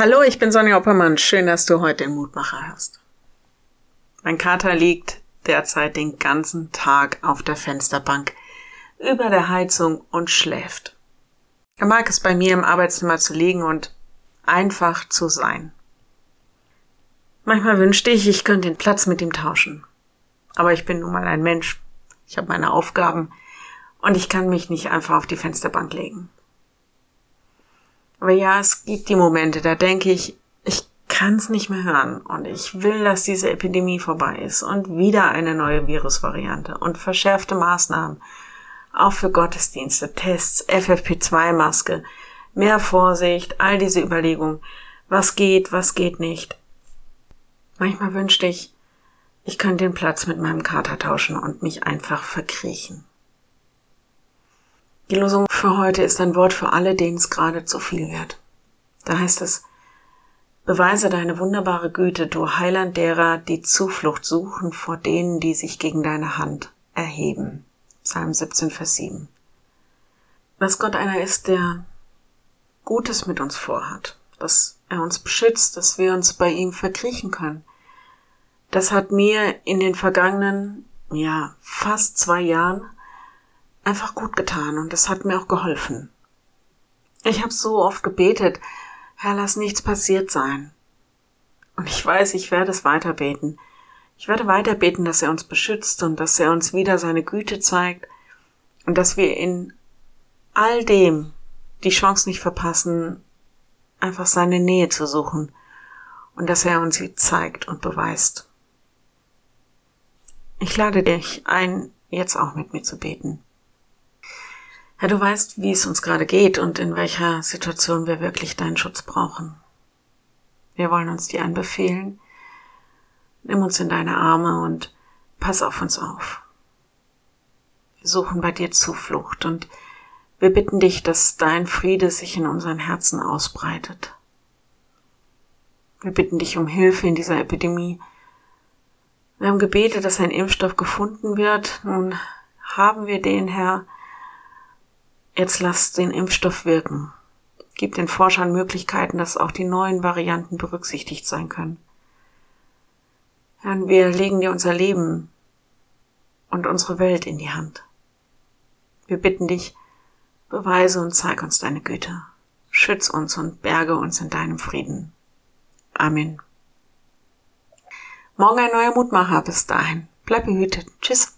Hallo, ich bin Sonja Oppermann. Schön, dass du heute den Mutmacher hast. Mein Kater liegt derzeit den ganzen Tag auf der Fensterbank über der Heizung und schläft. Er mag es bei mir im Arbeitszimmer zu liegen und einfach zu sein. Manchmal wünschte ich, ich könnte den Platz mit ihm tauschen. Aber ich bin nun mal ein Mensch. Ich habe meine Aufgaben und ich kann mich nicht einfach auf die Fensterbank legen. Aber ja, es gibt die Momente, da denke ich, ich kann es nicht mehr hören und ich will, dass diese Epidemie vorbei ist und wieder eine neue Virusvariante und verschärfte Maßnahmen, auch für Gottesdienste, Tests, FFP2-Maske, mehr Vorsicht, all diese Überlegungen, was geht, was geht nicht. Manchmal wünschte ich, ich könnte den Platz mit meinem Kater tauschen und mich einfach verkriechen. Die Losung für heute ist ein Wort für alle, denen es gerade zu viel wird. Da heißt es, Beweise deine wunderbare Güte, du Heiland derer, die Zuflucht suchen vor denen, die sich gegen deine Hand erheben. Psalm 17, Vers 7. Dass Gott einer ist, der Gutes mit uns vorhat, dass er uns beschützt, dass wir uns bei ihm verkriechen können. Das hat mir in den vergangenen, ja, fast zwei Jahren einfach gut getan und es hat mir auch geholfen. Ich habe so oft gebetet, Herr, lass nichts passiert sein. Und ich weiß, ich werde es weiter beten. Ich werde weiter beten, dass er uns beschützt und dass er uns wieder seine Güte zeigt und dass wir in all dem die Chance nicht verpassen, einfach seine Nähe zu suchen und dass er uns sie zeigt und beweist. Ich lade dich ein, jetzt auch mit mir zu beten. Herr, du weißt, wie es uns gerade geht und in welcher Situation wir wirklich deinen Schutz brauchen. Wir wollen uns dir anbefehlen. Nimm uns in deine Arme und pass auf uns auf. Wir suchen bei dir Zuflucht und wir bitten dich, dass dein Friede sich in unseren Herzen ausbreitet. Wir bitten dich um Hilfe in dieser Epidemie. Wir haben gebetet, dass ein Impfstoff gefunden wird. Nun haben wir den, Herr, Jetzt lass den Impfstoff wirken. Gib den Forschern Möglichkeiten, dass auch die neuen Varianten berücksichtigt sein können. Herr, wir legen dir unser Leben und unsere Welt in die Hand. Wir bitten dich, beweise und zeig uns deine Güte. Schütz uns und berge uns in deinem Frieden. Amen. Morgen ein neuer Mutmacher. Bis dahin. Bleib behütet. Tschüss.